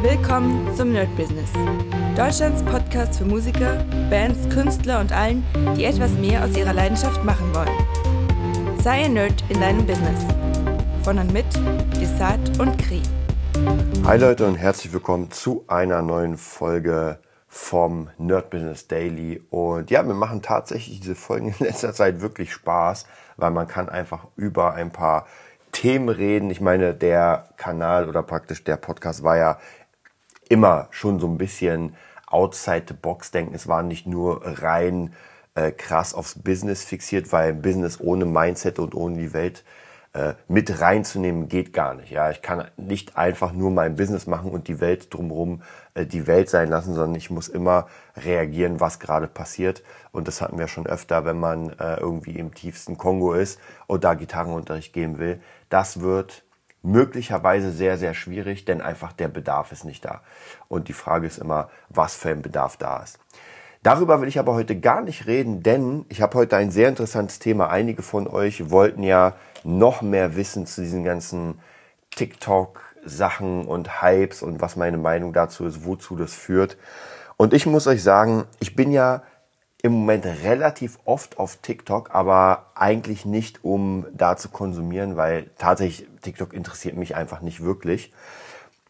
Willkommen zum Nerd Business. Deutschlands Podcast für Musiker, Bands, Künstler und allen, die etwas mehr aus ihrer Leidenschaft machen wollen. Sei ein Nerd in deinem Business. Von und mit Desart und Kri. Hi Leute und herzlich willkommen zu einer neuen Folge vom Nerd Business Daily. Und ja, wir machen tatsächlich diese Folgen in letzter Zeit wirklich Spaß, weil man kann einfach über ein paar Themen reden. Ich meine, der Kanal oder praktisch der Podcast war ja immer schon so ein bisschen outside the box denken. Es war nicht nur rein äh, krass aufs Business fixiert, weil Business ohne Mindset und ohne die Welt äh, mit reinzunehmen geht gar nicht. Ja, ich kann nicht einfach nur mein Business machen und die Welt drumherum äh, die Welt sein lassen, sondern ich muss immer reagieren, was gerade passiert. Und das hatten wir schon öfter, wenn man äh, irgendwie im tiefsten Kongo ist und da Gitarrenunterricht geben will. Das wird möglicherweise sehr, sehr schwierig, denn einfach der Bedarf ist nicht da. Und die Frage ist immer, was für ein Bedarf da ist. Darüber will ich aber heute gar nicht reden, denn ich habe heute ein sehr interessantes Thema. Einige von euch wollten ja noch mehr wissen zu diesen ganzen TikTok-Sachen und Hypes und was meine Meinung dazu ist, wozu das führt. Und ich muss euch sagen, ich bin ja im Moment relativ oft auf TikTok, aber eigentlich nicht, um da zu konsumieren, weil tatsächlich TikTok interessiert mich einfach nicht wirklich.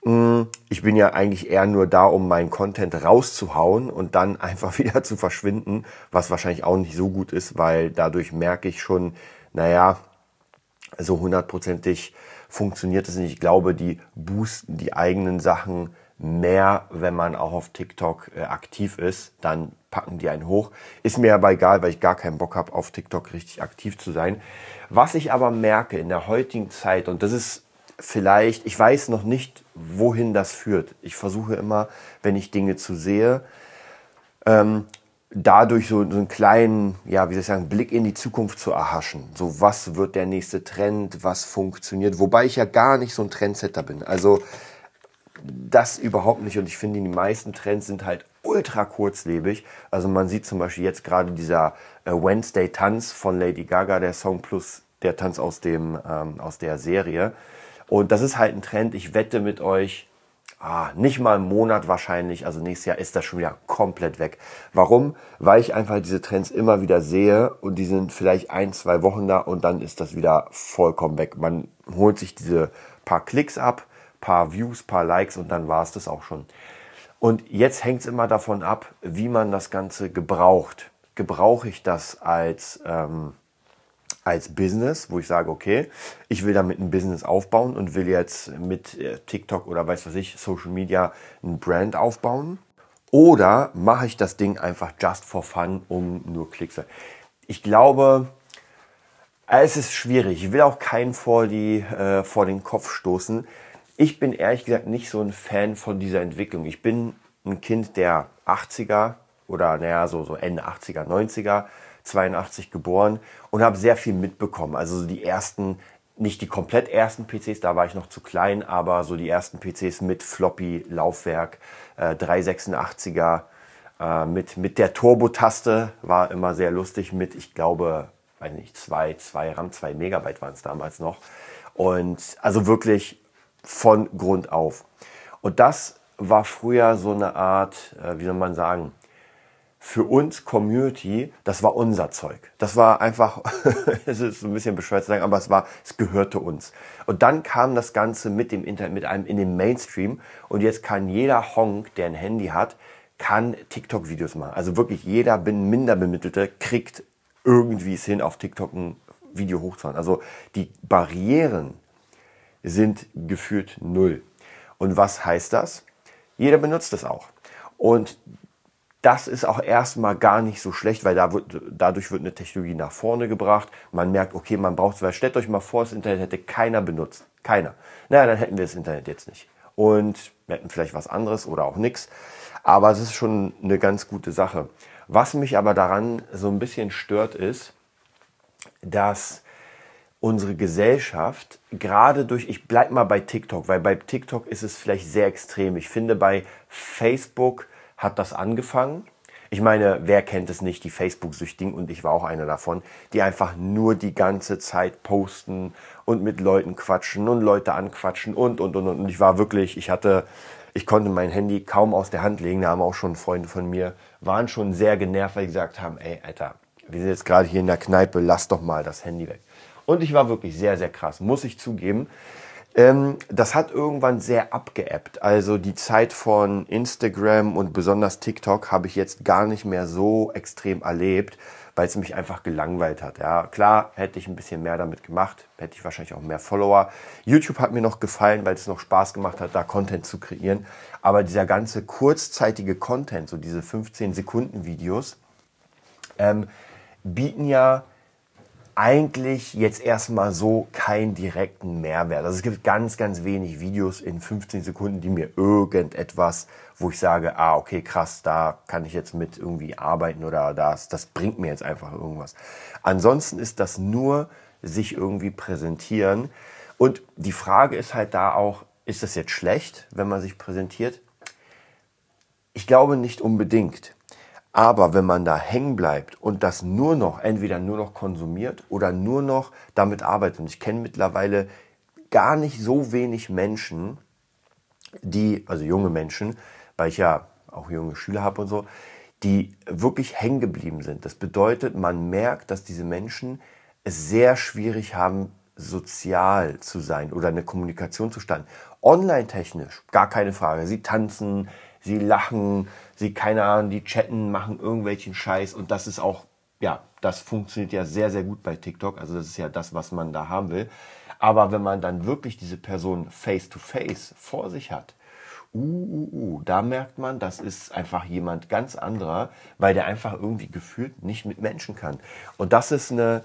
Mm, ich bin ja eigentlich eher nur da, um meinen Content rauszuhauen und dann einfach wieder zu verschwinden, was wahrscheinlich auch nicht so gut ist, weil dadurch merke ich schon, naja, so hundertprozentig funktioniert es nicht. Ich glaube, die boosten die eigenen Sachen mehr, wenn man auch auf TikTok äh, aktiv ist, dann packen die einen hoch. Ist mir aber egal, weil ich gar keinen Bock habe, auf TikTok richtig aktiv zu sein. Was ich aber merke in der heutigen Zeit, und das ist vielleicht, ich weiß noch nicht, wohin das führt. Ich versuche immer, wenn ich Dinge zu sehe, ähm, dadurch so, so einen kleinen, ja, wie soll ich sagen, Blick in die Zukunft zu erhaschen. So, was wird der nächste Trend, was funktioniert, wobei ich ja gar nicht so ein Trendsetter bin. Also, das überhaupt nicht. Und ich finde, die meisten Trends sind halt ultra kurzlebig. Also man sieht zum Beispiel jetzt gerade dieser äh, Wednesday Tanz von Lady Gaga, der Song plus der Tanz aus dem ähm, aus der Serie. Und das ist halt ein Trend. Ich wette mit euch, ah, nicht mal einen Monat wahrscheinlich. Also nächstes Jahr ist das schon wieder komplett weg. Warum? Weil ich einfach diese Trends immer wieder sehe und die sind vielleicht ein, zwei Wochen da und dann ist das wieder vollkommen weg. Man holt sich diese paar Klicks ab paar Views, paar Likes und dann war es das auch schon. Und jetzt hängt es immer davon ab, wie man das Ganze gebraucht. Gebrauche ich das als, ähm, als Business, wo ich sage, okay, ich will damit ein Business aufbauen und will jetzt mit äh, TikTok oder weiß was ich, Social Media ein Brand aufbauen? Oder mache ich das Ding einfach just for fun, um nur Klicks? Ich glaube, es ist schwierig. Ich will auch keinen vor, die, äh, vor den Kopf stoßen. Ich bin ehrlich gesagt nicht so ein Fan von dieser Entwicklung. Ich bin ein Kind der 80er oder naja, so, so Ende 80er, 90er, 82 geboren und habe sehr viel mitbekommen. Also die ersten, nicht die komplett ersten PCs, da war ich noch zu klein, aber so die ersten PCs mit Floppy-Laufwerk, äh, 386er, äh, mit, mit der Turbo-Taste war immer sehr lustig mit, ich glaube, weiß nicht, zwei, zwei RAM, zwei Megabyte waren es damals noch. Und also wirklich von Grund auf. Und das war früher so eine Art, äh, wie soll man sagen, für uns Community, das war unser Zeug. Das war einfach, es ist ein bisschen bescheuert zu sagen, aber es war, es gehörte uns. Und dann kam das Ganze mit dem Internet, mit einem in den Mainstream. Und jetzt kann jeder Honk, der ein Handy hat, kann TikTok-Videos machen. Also wirklich jeder Minderbemittelte kriegt irgendwie es hin, auf TikTok ein Video hochzuhauen. Also die Barrieren sind gefühlt null. Und was heißt das? Jeder benutzt es auch. Und das ist auch erstmal gar nicht so schlecht, weil da wird, dadurch wird eine Technologie nach vorne gebracht. Man merkt, okay, man braucht es, weil stellt euch mal vor, das Internet hätte keiner benutzt. Keiner. Naja, dann hätten wir das Internet jetzt nicht. Und wir hätten vielleicht was anderes oder auch nichts. Aber es ist schon eine ganz gute Sache. Was mich aber daran so ein bisschen stört, ist, dass unsere Gesellschaft gerade durch, ich bleib mal bei TikTok, weil bei TikTok ist es vielleicht sehr extrem. Ich finde, bei Facebook hat das angefangen. Ich meine, wer kennt es nicht, die Facebook-Süchtigen und ich war auch einer davon, die einfach nur die ganze Zeit posten und mit Leuten quatschen und Leute anquatschen und, und, und, und. Und ich war wirklich, ich hatte, ich konnte mein Handy kaum aus der Hand legen. Da haben auch schon Freunde von mir, waren schon sehr genervt, weil die gesagt haben, ey, Alter, wir sind jetzt gerade hier in der Kneipe, lass doch mal das Handy weg. Und ich war wirklich sehr, sehr krass, muss ich zugeben. Ähm, das hat irgendwann sehr abgeebbt. Also die Zeit von Instagram und besonders TikTok habe ich jetzt gar nicht mehr so extrem erlebt, weil es mich einfach gelangweilt hat. Ja, klar, hätte ich ein bisschen mehr damit gemacht, hätte ich wahrscheinlich auch mehr Follower. YouTube hat mir noch gefallen, weil es noch Spaß gemacht hat, da Content zu kreieren. Aber dieser ganze kurzzeitige Content, so diese 15 Sekunden Videos, ähm, bieten ja eigentlich jetzt erstmal so keinen direkten Mehrwert. Also es gibt ganz, ganz wenig Videos in 15 Sekunden, die mir irgendetwas, wo ich sage, ah, okay, krass, da kann ich jetzt mit irgendwie arbeiten oder das, das bringt mir jetzt einfach irgendwas. Ansonsten ist das nur sich irgendwie präsentieren. Und die Frage ist halt da auch, ist das jetzt schlecht, wenn man sich präsentiert? Ich glaube nicht unbedingt. Aber wenn man da hängen bleibt und das nur noch, entweder nur noch konsumiert oder nur noch damit arbeitet, und ich kenne mittlerweile gar nicht so wenig Menschen, die, also junge Menschen, weil ich ja auch junge Schüler habe und so, die wirklich hängen geblieben sind. Das bedeutet, man merkt, dass diese Menschen es sehr schwierig haben, sozial zu sein oder eine Kommunikation zu starten. Online-technisch, gar keine Frage. Sie tanzen, sie lachen, sie, keine Ahnung, die chatten, machen irgendwelchen Scheiß und das ist auch, ja, das funktioniert ja sehr, sehr gut bei TikTok. Also das ist ja das, was man da haben will. Aber wenn man dann wirklich diese Person face to face vor sich hat, uh, uh, uh, da merkt man, das ist einfach jemand ganz anderer, weil der einfach irgendwie gefühlt nicht mit Menschen kann. Und das ist eine,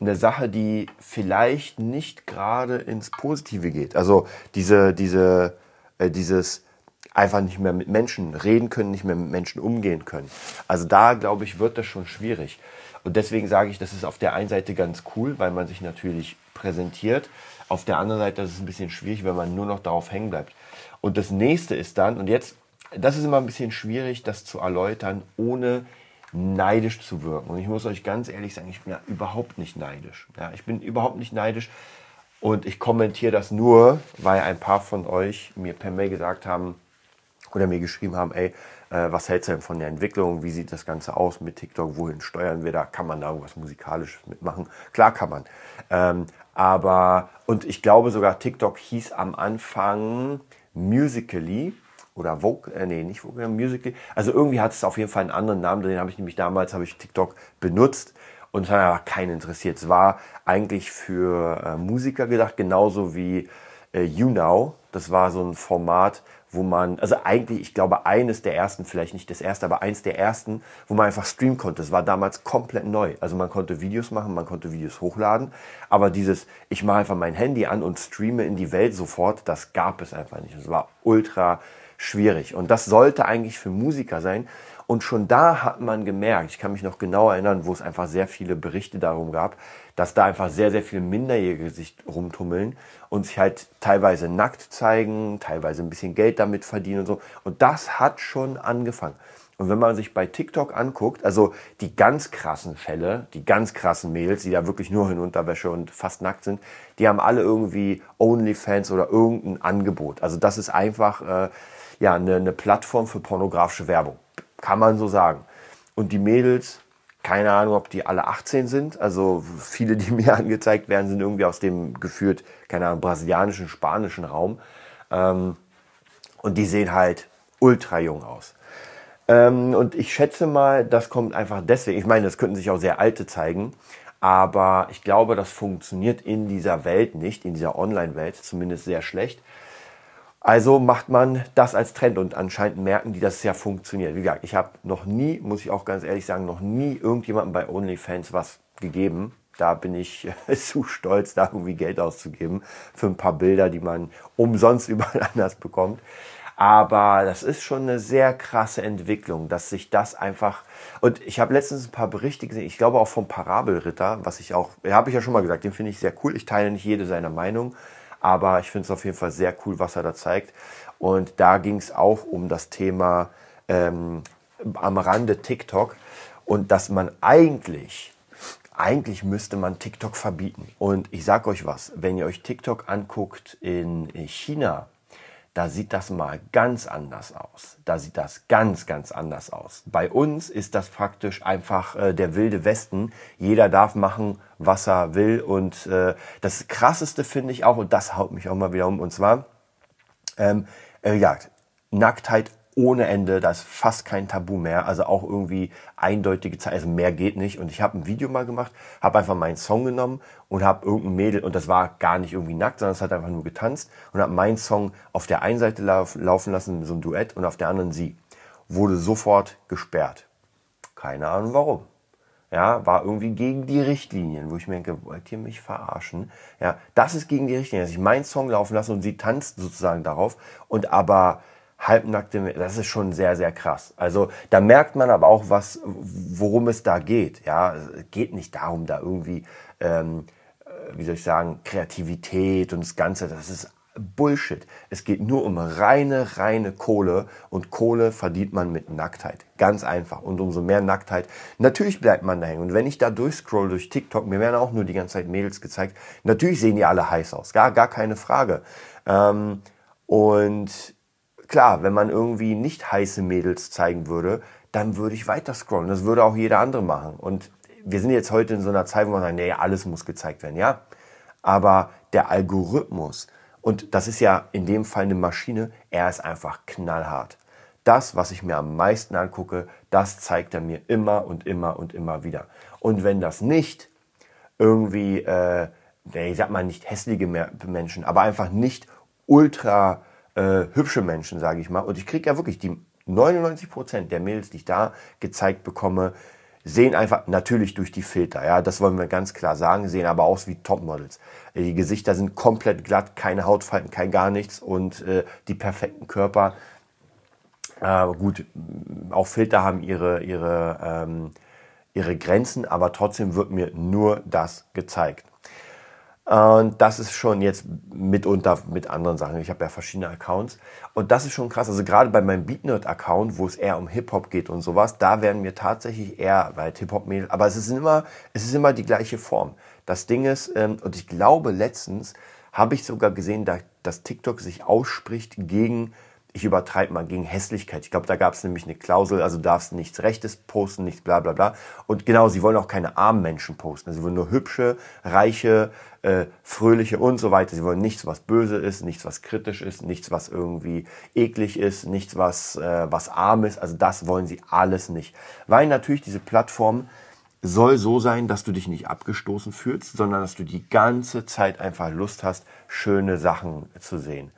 eine Sache, die vielleicht nicht gerade ins Positive geht. Also diese, diese, äh, dieses einfach nicht mehr mit Menschen reden können, nicht mehr mit Menschen umgehen können. Also da, glaube ich, wird das schon schwierig. Und deswegen sage ich, das ist auf der einen Seite ganz cool, weil man sich natürlich präsentiert. Auf der anderen Seite ist es ein bisschen schwierig, wenn man nur noch darauf hängen bleibt. Und das nächste ist dann, und jetzt, das ist immer ein bisschen schwierig, das zu erläutern, ohne neidisch zu wirken. Und ich muss euch ganz ehrlich sagen, ich bin ja überhaupt nicht neidisch. Ja, ich bin überhaupt nicht neidisch. Und ich kommentiere das nur, weil ein paar von euch mir per Mail gesagt haben, oder mir geschrieben haben, ey, äh, was hältst du denn von der Entwicklung? Wie sieht das Ganze aus mit TikTok? Wohin steuern wir da? Kann man da irgendwas Musikalisches mitmachen? Klar kann man. Ähm, aber, und ich glaube sogar, TikTok hieß am Anfang Musically oder Vogue, äh, nee, nicht Vogue, Musically. Also irgendwie hat es auf jeden Fall einen anderen Namen, den habe ich nämlich damals, habe ich TikTok benutzt und es hat aber keinen interessiert. Es war eigentlich für äh, Musiker gedacht, genauso wie äh, YouNow. Das war so ein Format, wo man, also eigentlich, ich glaube, eines der ersten, vielleicht nicht das erste, aber eins der ersten, wo man einfach streamen konnte. Das war damals komplett neu. Also man konnte Videos machen, man konnte Videos hochladen, aber dieses, ich mache einfach mein Handy an und streame in die Welt sofort, das gab es einfach nicht. Das war ultra schwierig. Und das sollte eigentlich für Musiker sein. Und schon da hat man gemerkt, ich kann mich noch genau erinnern, wo es einfach sehr viele Berichte darum gab, dass da einfach sehr, sehr viele Minderjährige sich rumtummeln und sich halt teilweise nackt zeigen, teilweise ein bisschen Geld damit verdienen und so. Und das hat schon angefangen. Und wenn man sich bei TikTok anguckt, also die ganz krassen Fälle, die ganz krassen Mädels, die da wirklich nur in Unterwäsche und fast nackt sind, die haben alle irgendwie OnlyFans oder irgendein Angebot. Also das ist einfach äh, ja eine, eine Plattform für pornografische Werbung. Kann man so sagen. Und die Mädels, keine Ahnung, ob die alle 18 sind. Also viele, die mir angezeigt werden, sind irgendwie aus dem geführt, keine Ahnung, brasilianischen, spanischen Raum. Ähm, und die sehen halt ultra jung aus. Ähm, und ich schätze mal, das kommt einfach deswegen. Ich meine, das könnten sich auch sehr alte zeigen. Aber ich glaube, das funktioniert in dieser Welt nicht, in dieser Online-Welt zumindest sehr schlecht. Also macht man das als Trend und anscheinend merken die, dass es ja funktioniert. Wie gesagt, ich habe noch nie, muss ich auch ganz ehrlich sagen, noch nie irgendjemandem bei OnlyFans was gegeben. Da bin ich zu stolz, da irgendwie Geld auszugeben für ein paar Bilder, die man umsonst überall anders bekommt. Aber das ist schon eine sehr krasse Entwicklung, dass sich das einfach. Und ich habe letztens ein paar Berichte gesehen, ich glaube auch vom Parabelritter, was ich auch, habe ich ja schon mal gesagt, den finde ich sehr cool. Ich teile nicht jede seiner Meinung, aber ich finde es auf jeden Fall sehr cool, was er da zeigt. Und da ging es auch um das Thema ähm, am Rande TikTok und dass man eigentlich eigentlich müsste man TikTok verbieten. Und ich sage euch was, wenn ihr euch TikTok anguckt in China, da sieht das mal ganz anders aus. Da sieht das ganz, ganz anders aus. Bei uns ist das praktisch einfach äh, der wilde Westen. Jeder darf machen, was er will. Und äh, das Krasseste finde ich auch, und das haut mich auch mal wieder um, und zwar, ähm, äh, ja, Nacktheit ohne Ende, da ist fast kein Tabu mehr, also auch irgendwie eindeutige Zeit, also mehr geht nicht. Und ich habe ein Video mal gemacht, habe einfach meinen Song genommen und habe irgendein Mädel, und das war gar nicht irgendwie nackt, sondern es hat einfach nur getanzt und habe meinen Song auf der einen Seite laufen lassen, so ein Duett, und auf der anderen sie. Wurde sofort gesperrt. Keine Ahnung warum. Ja, war irgendwie gegen die Richtlinien, wo ich mir denke, wollt ihr mich verarschen? Ja, das ist gegen die Richtlinien, dass ich meinen Song laufen lasse und sie tanzt sozusagen darauf und aber halbnackte, das ist schon sehr, sehr krass. Also da merkt man aber auch, was, worum es da geht. Ja, es geht nicht darum, da irgendwie, ähm, äh, wie soll ich sagen, Kreativität und das Ganze, das ist Bullshit. Es geht nur um reine, reine Kohle und Kohle verdient man mit Nacktheit. Ganz einfach. Und umso mehr Nacktheit, natürlich bleibt man da hängen. Und wenn ich da durchscroll durch TikTok, mir werden auch nur die ganze Zeit Mädels gezeigt, natürlich sehen die alle heiß aus. Gar, gar keine Frage. Ähm, und klar, wenn man irgendwie nicht heiße Mädels zeigen würde, dann würde ich weiter scrollen. Das würde auch jeder andere machen. Und wir sind jetzt heute in so einer Zeit, wo man sagt, nee, alles muss gezeigt werden, ja. Aber der Algorithmus, und das ist ja in dem Fall eine Maschine, er ist einfach knallhart. Das, was ich mir am meisten angucke, das zeigt er mir immer und immer und immer wieder. Und wenn das nicht irgendwie, äh, ich sag mal nicht hässliche Menschen, aber einfach nicht ultra äh, hübsche Menschen, sage ich mal. Und ich kriege ja wirklich die 99 Prozent der Mädels, die ich da gezeigt bekomme, sehen einfach natürlich durch die Filter, ja, das wollen wir ganz klar sagen, sehen aber aus wie Topmodels. Die Gesichter sind komplett glatt, keine Hautfalten, kein gar nichts und äh, die perfekten Körper. Äh, gut, auch Filter haben ihre ihre ähm, ihre Grenzen, aber trotzdem wird mir nur das gezeigt. Und das ist schon jetzt mitunter mit anderen Sachen. Ich habe ja verschiedene Accounts. Und das ist schon krass. Also gerade bei meinem BeatNerd-Account, wo es eher um Hip-Hop geht und sowas, da werden mir tatsächlich eher, weil Hip-Hop-Mädels, aber es ist immer, es ist immer die gleiche Form. Das Ding ist, ähm, und ich glaube letztens habe ich sogar gesehen, dass TikTok sich ausspricht gegen ich übertreibe mal gegen Hässlichkeit. Ich glaube, da gab es nämlich eine Klausel, also darfst nichts Rechtes posten, nichts bla bla bla. Und genau, sie wollen auch keine armen Menschen posten. Sie wollen nur hübsche, reiche, äh, fröhliche und so weiter. Sie wollen nichts, was böse ist, nichts, was kritisch ist, nichts, was irgendwie eklig ist, nichts, was, äh, was arm ist. Also das wollen sie alles nicht. Weil natürlich diese Plattform soll so sein, dass du dich nicht abgestoßen fühlst, sondern dass du die ganze Zeit einfach Lust hast, schöne Sachen zu sehen.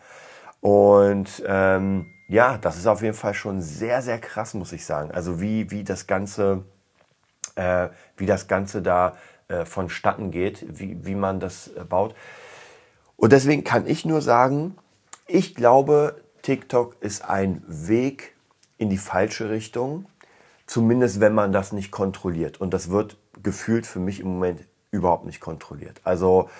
Und ähm, ja, das ist auf jeden Fall schon sehr, sehr krass, muss ich sagen. Also wie, wie das Ganze, äh, wie das Ganze da äh, vonstatten geht, wie, wie man das äh, baut. Und deswegen kann ich nur sagen, ich glaube, TikTok ist ein Weg in die falsche Richtung, zumindest wenn man das nicht kontrolliert. Und das wird gefühlt für mich im Moment überhaupt nicht kontrolliert. Also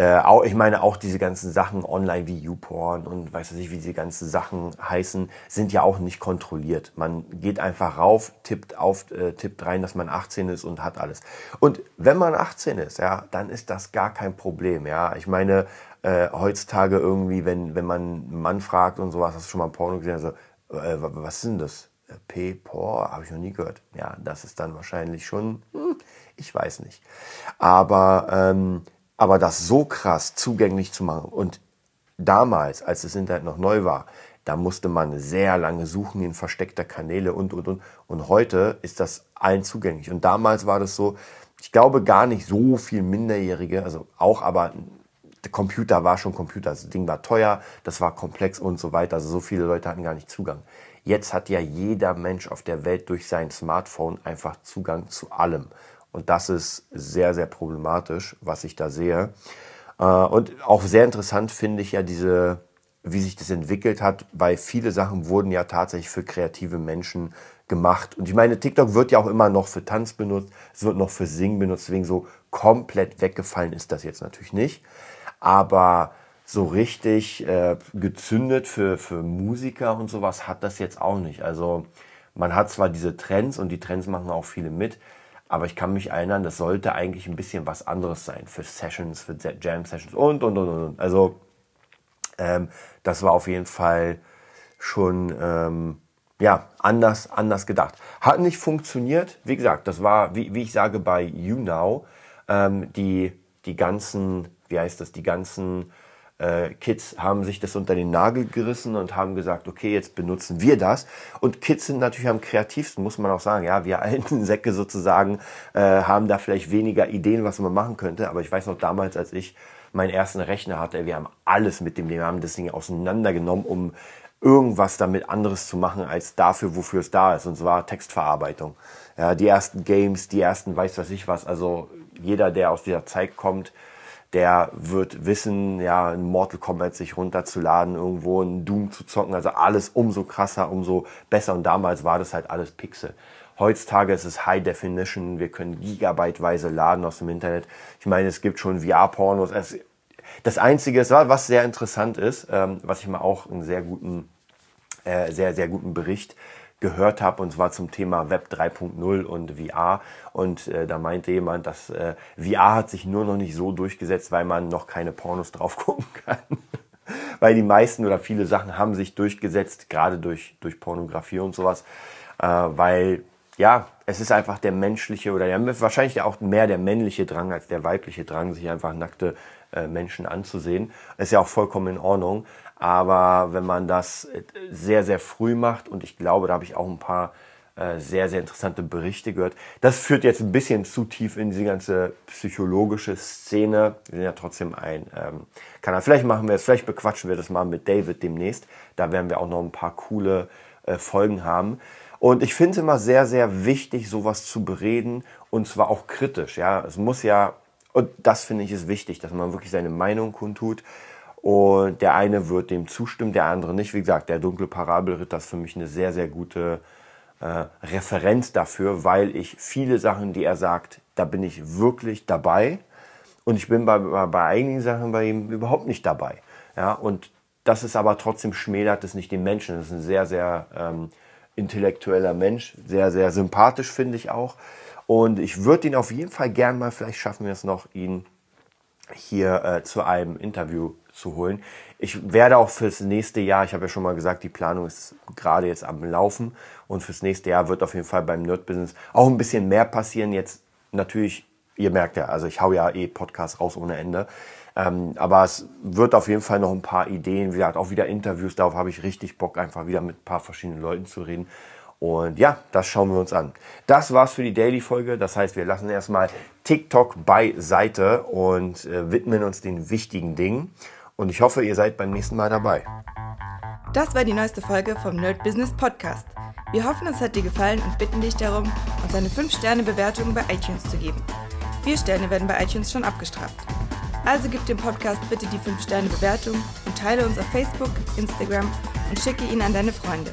äh, auch, ich meine, auch diese ganzen Sachen online wie YouPorn und weiß ich, wie diese ganzen Sachen heißen, sind ja auch nicht kontrolliert. Man geht einfach rauf, tippt auf, äh, tippt rein, dass man 18 ist und hat alles. Und wenn man 18 ist, ja, dann ist das gar kein Problem. Ja, ich meine, äh, heutzutage irgendwie, wenn, wenn man einen Mann fragt und sowas, hast du schon mal Porno gesehen? Also, äh, was sind das? Äh, P-Por, habe ich noch nie gehört. Ja, das ist dann wahrscheinlich schon, hm, ich weiß nicht. Aber ähm, aber das so krass zugänglich zu machen und damals, als das Internet noch neu war, da musste man sehr lange suchen in versteckter Kanäle und, und, und. Und heute ist das allen zugänglich. Und damals war das so, ich glaube gar nicht so viel Minderjährige, also auch, aber der Computer war schon Computer. Das Ding war teuer, das war komplex und so weiter. Also so viele Leute hatten gar nicht Zugang. Jetzt hat ja jeder Mensch auf der Welt durch sein Smartphone einfach Zugang zu allem. Und das ist sehr, sehr problematisch, was ich da sehe. Äh, und auch sehr interessant finde ich ja diese, wie sich das entwickelt hat, weil viele Sachen wurden ja tatsächlich für kreative Menschen gemacht. Und ich meine, TikTok wird ja auch immer noch für Tanz benutzt, es wird noch für Singen benutzt, deswegen so komplett weggefallen ist das jetzt natürlich nicht. Aber so richtig äh, gezündet für, für Musiker und sowas hat das jetzt auch nicht. Also man hat zwar diese Trends und die Trends machen auch viele mit, aber ich kann mich erinnern, das sollte eigentlich ein bisschen was anderes sein für Sessions, für Jam Sessions und, und, und, und. Also ähm, das war auf jeden Fall schon ähm, ja, anders, anders gedacht. Hat nicht funktioniert. Wie gesagt, das war, wie, wie ich sage, bei YouNow, ähm, die, die ganzen, wie heißt das, die ganzen äh, Kids haben sich das unter den Nagel gerissen und haben gesagt, okay, jetzt benutzen wir das. Und Kids sind natürlich am kreativsten, muss man auch sagen. Ja, wir alten Säcke sozusagen äh, haben da vielleicht weniger Ideen, was man machen könnte. Aber ich weiß noch damals, als ich meinen ersten Rechner hatte, wir haben alles mit dem, wir haben das Ding auseinandergenommen, um irgendwas damit anderes zu machen als dafür, wofür es da ist. Und zwar Textverarbeitung. Ja, die ersten Games, die ersten weiß was ich was. Also jeder, der aus dieser Zeit kommt, der wird wissen, ja, ein Mortal Kombat sich runterzuladen, irgendwo ein Doom zu zocken, also alles umso krasser, umso besser. Und damals war das halt alles Pixel. Heutzutage ist es High Definition, wir können gigabyteweise laden aus dem Internet. Ich meine, es gibt schon VR-Pornos. Das Einzige, was sehr interessant ist, ähm, was ich mal auch einen sehr guten, äh, sehr, sehr guten Bericht gehört habe, und zwar zum Thema Web 3.0 und VR. Und äh, da meinte jemand, dass äh, VR hat sich nur noch nicht so durchgesetzt, weil man noch keine Pornos drauf gucken kann. weil die meisten oder viele Sachen haben sich durchgesetzt, gerade durch, durch Pornografie und sowas, äh, weil ja, es ist einfach der menschliche oder ja, wahrscheinlich auch mehr der männliche Drang als der weibliche Drang, sich einfach nackte Menschen anzusehen. Ist ja auch vollkommen in Ordnung. Aber wenn man das sehr, sehr früh macht, und ich glaube, da habe ich auch ein paar äh, sehr, sehr interessante Berichte gehört, das führt jetzt ein bisschen zu tief in diese ganze psychologische Szene. Wir sind ja trotzdem ein ähm, Kanal. Vielleicht machen wir es, vielleicht bequatschen wir das mal mit David demnächst. Da werden wir auch noch ein paar coole äh, Folgen haben. Und ich finde es immer sehr, sehr wichtig, sowas zu bereden und zwar auch kritisch. Ja, es muss ja, und das finde ich ist wichtig, dass man wirklich seine Meinung kundtut. Und der eine wird dem zustimmen, der andere nicht. Wie gesagt, der dunkle Parabelritter ist für mich eine sehr, sehr gute äh, Referenz dafür, weil ich viele Sachen, die er sagt, da bin ich wirklich dabei. Und ich bin bei, bei, bei einigen Sachen bei ihm überhaupt nicht dabei. Ja, und das ist aber trotzdem schmälert es nicht den Menschen. Das ist ein sehr, sehr ähm, intellektueller Mensch, sehr, sehr sympathisch finde ich auch. Und ich würde ihn auf jeden Fall gern mal, vielleicht schaffen wir es noch, ihn hier äh, zu einem Interview zu holen. Ich werde auch fürs nächste Jahr, ich habe ja schon mal gesagt, die Planung ist gerade jetzt am Laufen und fürs nächste Jahr wird auf jeden Fall beim Nerd Business auch ein bisschen mehr passieren. Jetzt natürlich, ihr merkt ja, also ich hau ja eh Podcasts raus ohne Ende. Ähm, aber es wird auf jeden Fall noch ein paar Ideen, wie gesagt, auch wieder Interviews, darauf habe ich richtig Bock, einfach wieder mit ein paar verschiedenen Leuten zu reden. Und ja, das schauen wir uns an. Das war's für die Daily-Folge. Das heißt, wir lassen erstmal TikTok beiseite und äh, widmen uns den wichtigen Dingen. Und ich hoffe, ihr seid beim nächsten Mal dabei. Das war die neueste Folge vom Nerd Business Podcast. Wir hoffen, es hat dir gefallen und bitten dich darum, uns eine 5-Sterne-Bewertung bei iTunes zu geben. Vier Sterne werden bei iTunes schon abgestraft. Also gib dem Podcast bitte die 5-Sterne-Bewertung und teile uns auf Facebook, Instagram und schicke ihn an deine Freunde.